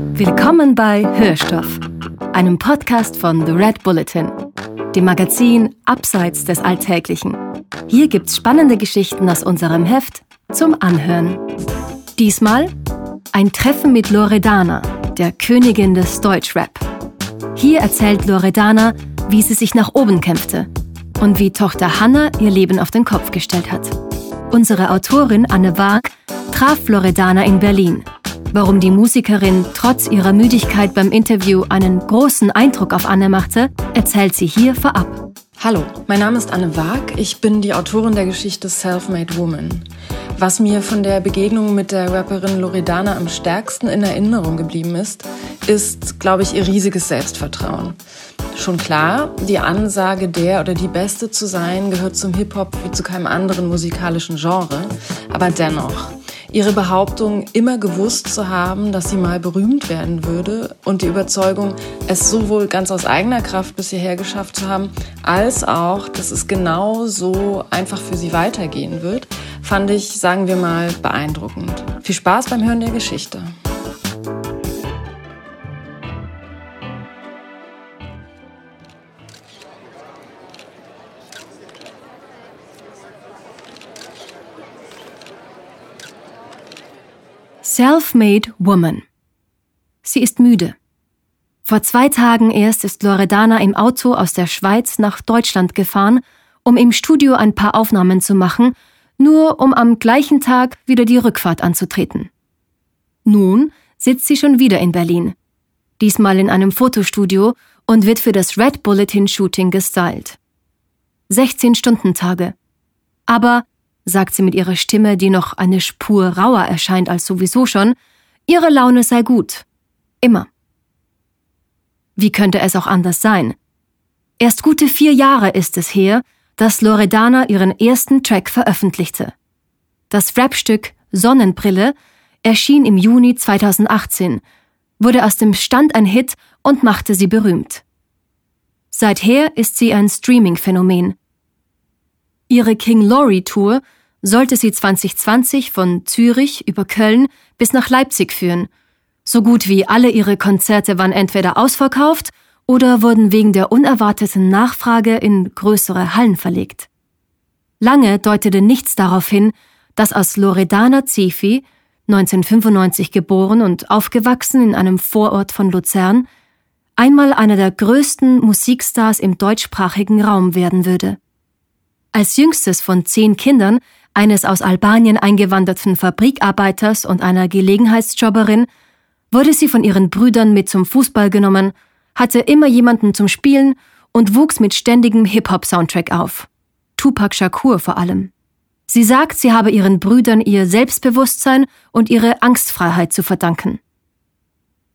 Willkommen bei Hörstoff, einem Podcast von The Red Bulletin, dem Magazin Abseits des Alltäglichen. Hier gibt's spannende Geschichten aus unserem Heft zum Anhören. Diesmal ein Treffen mit Loredana, der Königin des Deutschrap. Hier erzählt Loredana, wie sie sich nach oben kämpfte und wie Tochter Hannah ihr Leben auf den Kopf gestellt hat. Unsere Autorin Anne Waag traf Loredana in Berlin Warum die Musikerin trotz ihrer Müdigkeit beim Interview einen großen Eindruck auf Anne machte, erzählt sie hier vorab. Hallo, mein Name ist Anne Waag. Ich bin die Autorin der Geschichte Self-Made Woman. Was mir von der Begegnung mit der Rapperin Loredana am stärksten in Erinnerung geblieben ist, ist, glaube ich, ihr riesiges Selbstvertrauen. Schon klar, die Ansage, der oder die Beste zu sein, gehört zum Hip-Hop wie zu keinem anderen musikalischen Genre. Aber dennoch, ihre Behauptung, immer gewusst zu haben, dass sie mal berühmt werden würde und die Überzeugung, es sowohl ganz aus eigener Kraft bis hierher geschafft zu haben, als auch, dass es genau so einfach für sie weitergehen wird, fand ich, sagen wir mal, beeindruckend. Viel Spaß beim Hören der Geschichte. Self-Made Woman. Sie ist müde. Vor zwei Tagen erst ist Loredana im Auto aus der Schweiz nach Deutschland gefahren, um im Studio ein paar Aufnahmen zu machen, nur um am gleichen Tag wieder die Rückfahrt anzutreten. Nun sitzt sie schon wieder in Berlin, diesmal in einem Fotostudio und wird für das Red Bulletin Shooting gestylt. 16 Stunden Tage. Aber sagt sie mit ihrer Stimme, die noch eine Spur rauer erscheint als sowieso schon, ihre Laune sei gut. Immer. Wie könnte es auch anders sein? Erst gute vier Jahre ist es her, dass Loredana ihren ersten Track veröffentlichte. Das Rapstück Sonnenbrille erschien im Juni 2018, wurde aus dem Stand ein Hit und machte sie berühmt. Seither ist sie ein Streaming-Phänomen. Ihre King Laurie Tour sollte sie 2020 von Zürich über Köln bis nach Leipzig führen. So gut wie alle ihre Konzerte waren entweder ausverkauft oder wurden wegen der unerwarteten Nachfrage in größere Hallen verlegt. Lange deutete nichts darauf hin, dass aus Loredana Zefi, 1995 geboren und aufgewachsen in einem Vorort von Luzern, einmal einer der größten Musikstars im deutschsprachigen Raum werden würde. Als jüngstes von zehn Kindern eines aus Albanien eingewanderten Fabrikarbeiters und einer Gelegenheitsjobberin, wurde sie von ihren Brüdern mit zum Fußball genommen, hatte immer jemanden zum Spielen und wuchs mit ständigem Hip-Hop-Soundtrack auf. Tupac Shakur vor allem. Sie sagt, sie habe ihren Brüdern ihr Selbstbewusstsein und ihre Angstfreiheit zu verdanken.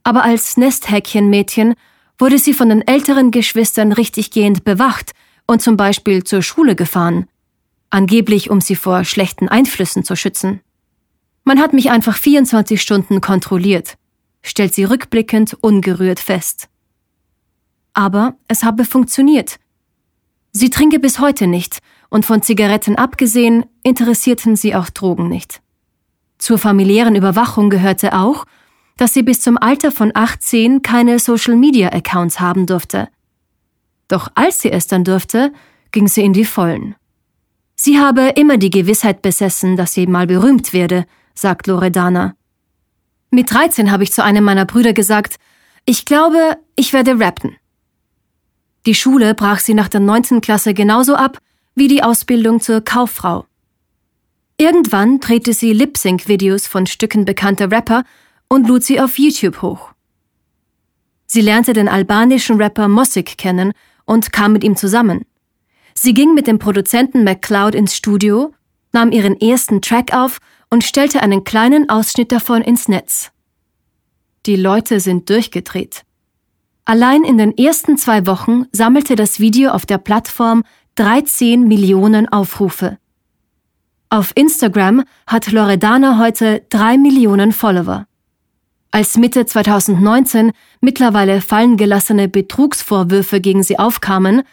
Aber als Nesthäkchenmädchen wurde sie von den älteren Geschwistern richtiggehend bewacht und zum Beispiel zur Schule gefahren, angeblich um sie vor schlechten Einflüssen zu schützen. Man hat mich einfach 24 Stunden kontrolliert, stellt sie rückblickend ungerührt fest. Aber es habe funktioniert. Sie trinke bis heute nicht, und von Zigaretten abgesehen interessierten sie auch Drogen nicht. Zur familiären Überwachung gehörte auch, dass sie bis zum Alter von 18 keine Social-Media-Accounts haben durfte. Doch als sie es dann durfte, ging sie in die Vollen. Sie habe immer die Gewissheit besessen, dass sie mal berühmt werde, sagt Loredana. Mit 13 habe ich zu einem meiner Brüder gesagt, ich glaube, ich werde rappen. Die Schule brach sie nach der 19. Klasse genauso ab wie die Ausbildung zur Kauffrau. Irgendwann drehte sie Lip-Sync-Videos von Stücken bekannter Rapper und lud sie auf YouTube hoch. Sie lernte den albanischen Rapper Mossig kennen und kam mit ihm zusammen. Sie ging mit dem Produzenten McCloud ins Studio, nahm ihren ersten Track auf und stellte einen kleinen Ausschnitt davon ins Netz. Die Leute sind durchgedreht. Allein in den ersten zwei Wochen sammelte das Video auf der Plattform 13 Millionen Aufrufe. Auf Instagram hat Loredana heute drei Millionen Follower. Als Mitte 2019 mittlerweile fallen gelassene Betrugsvorwürfe gegen sie aufkamen,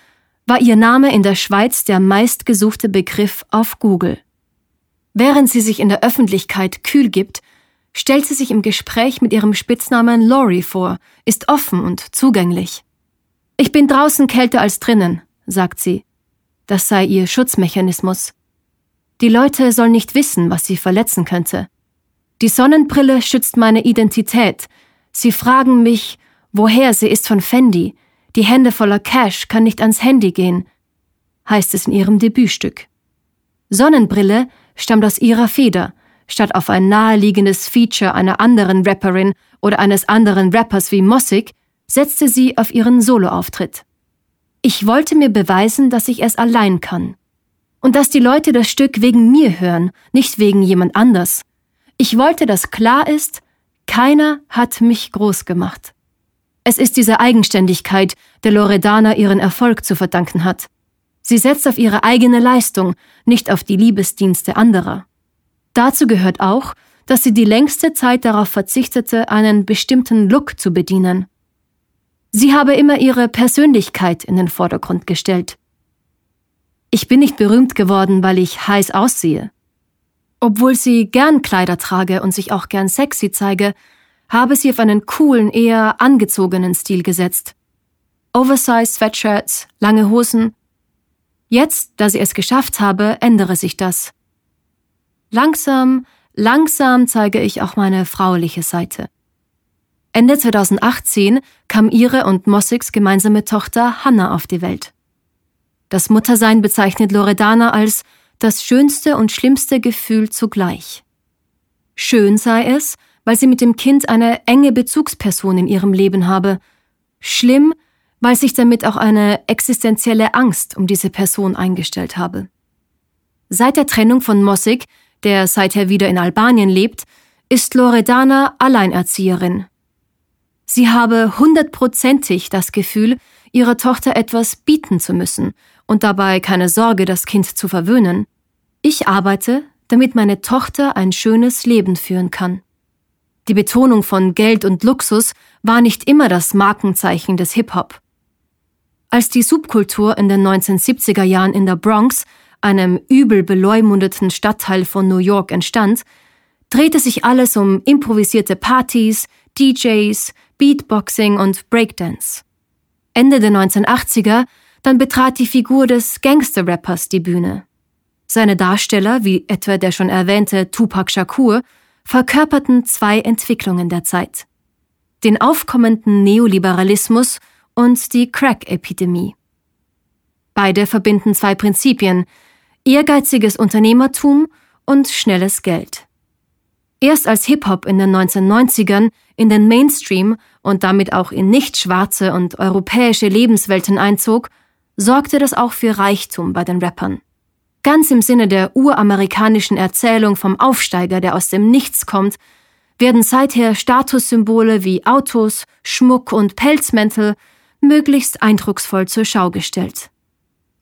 war ihr Name in der Schweiz der meistgesuchte Begriff auf Google. Während sie sich in der Öffentlichkeit kühl gibt, stellt sie sich im Gespräch mit ihrem Spitznamen Laurie vor, ist offen und zugänglich. Ich bin draußen kälter als drinnen, sagt sie. Das sei ihr Schutzmechanismus. Die Leute sollen nicht wissen, was sie verletzen könnte. Die Sonnenbrille schützt meine Identität. Sie fragen mich, woher sie ist von Fendi. Die Hände voller Cash kann nicht ans Handy gehen, heißt es in ihrem Debütstück. Sonnenbrille stammt aus ihrer Feder, statt auf ein naheliegendes Feature einer anderen Rapperin oder eines anderen Rappers wie Mossig, setzte sie auf ihren Soloauftritt. Ich wollte mir beweisen, dass ich es allein kann. Und dass die Leute das Stück wegen mir hören, nicht wegen jemand anders. Ich wollte, dass klar ist, keiner hat mich groß gemacht. Es ist diese Eigenständigkeit, der Loredana ihren Erfolg zu verdanken hat. Sie setzt auf ihre eigene Leistung, nicht auf die Liebesdienste anderer. Dazu gehört auch, dass sie die längste Zeit darauf verzichtete, einen bestimmten Look zu bedienen. Sie habe immer ihre Persönlichkeit in den Vordergrund gestellt. Ich bin nicht berühmt geworden, weil ich heiß aussehe. Obwohl sie gern Kleider trage und sich auch gern sexy zeige, habe sie auf einen coolen, eher angezogenen Stil gesetzt. Oversized Sweatshirts, lange Hosen. Jetzt, da sie es geschafft habe, ändere sich das. Langsam, langsam zeige ich auch meine frauliche Seite. Ende 2018 kam ihre und Mossigs gemeinsame Tochter Hannah auf die Welt. Das Muttersein bezeichnet Loredana als das schönste und schlimmste Gefühl zugleich. Schön sei es, weil sie mit dem Kind eine enge Bezugsperson in ihrem Leben habe. Schlimm, weil sich damit auch eine existenzielle Angst um diese Person eingestellt habe. Seit der Trennung von Mossig der seither wieder in Albanien lebt, ist Loredana Alleinerzieherin. Sie habe hundertprozentig das Gefühl, ihrer Tochter etwas bieten zu müssen und dabei keine Sorge, das Kind zu verwöhnen. Ich arbeite, damit meine Tochter ein schönes Leben führen kann. Die Betonung von Geld und Luxus war nicht immer das Markenzeichen des Hip-Hop. Als die Subkultur in den 1970er Jahren in der Bronx einem übel beleumundeten Stadtteil von New York entstand, drehte sich alles um improvisierte Partys, DJs, Beatboxing und Breakdance. Ende der 1980er dann betrat die Figur des Gangster-Rappers die Bühne. Seine Darsteller, wie etwa der schon erwähnte Tupac Shakur, verkörperten zwei Entwicklungen der Zeit. Den aufkommenden Neoliberalismus und die Crack-Epidemie. Beide verbinden zwei Prinzipien, ehrgeiziges Unternehmertum und schnelles Geld. Erst als Hip-Hop in den 1990ern in den Mainstream und damit auch in nicht schwarze und europäische Lebenswelten einzog, sorgte das auch für Reichtum bei den Rappern. Ganz im Sinne der uramerikanischen Erzählung vom Aufsteiger, der aus dem Nichts kommt, werden seither Statussymbole wie Autos, Schmuck und Pelzmäntel möglichst eindrucksvoll zur Schau gestellt.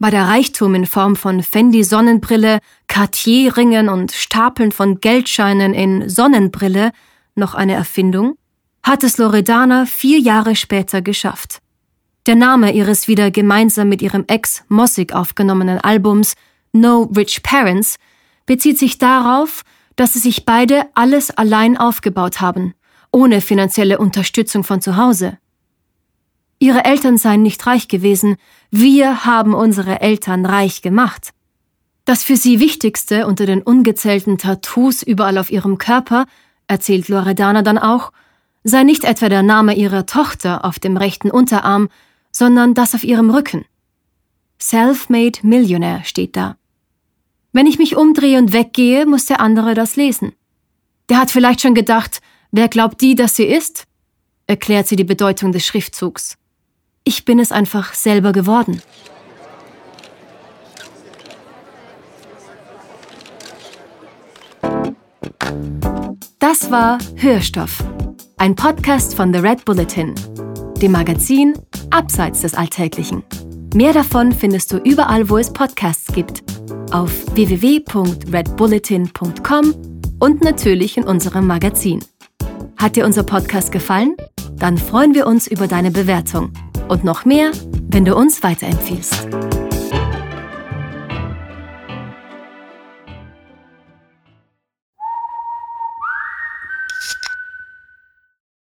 War der Reichtum in Form von Fendi Sonnenbrille, Cartier-Ringen und Stapeln von Geldscheinen in Sonnenbrille noch eine Erfindung? Hat es Loredana vier Jahre später geschafft. Der Name ihres wieder gemeinsam mit ihrem Ex Mossig aufgenommenen Albums No Rich Parents bezieht sich darauf, dass sie sich beide alles allein aufgebaut haben, ohne finanzielle Unterstützung von zu Hause. Ihre Eltern seien nicht reich gewesen, wir haben unsere Eltern reich gemacht. Das für sie Wichtigste unter den ungezählten Tattoos überall auf ihrem Körper, erzählt Loredana dann auch, sei nicht etwa der Name ihrer Tochter auf dem rechten Unterarm, sondern das auf ihrem Rücken. Self-made Millionaire steht da. Wenn ich mich umdrehe und weggehe, muss der andere das lesen. Der hat vielleicht schon gedacht, wer glaubt die, dass sie ist? erklärt sie die Bedeutung des Schriftzugs. Ich bin es einfach selber geworden. Das war Hörstoff, ein Podcast von The Red Bulletin, dem Magazin Abseits des Alltäglichen. Mehr davon findest du überall, wo es Podcasts gibt, auf www.redbulletin.com und natürlich in unserem Magazin. Hat dir unser Podcast gefallen? Dann freuen wir uns über deine Bewertung und noch mehr, wenn du uns weiterempfiehlst.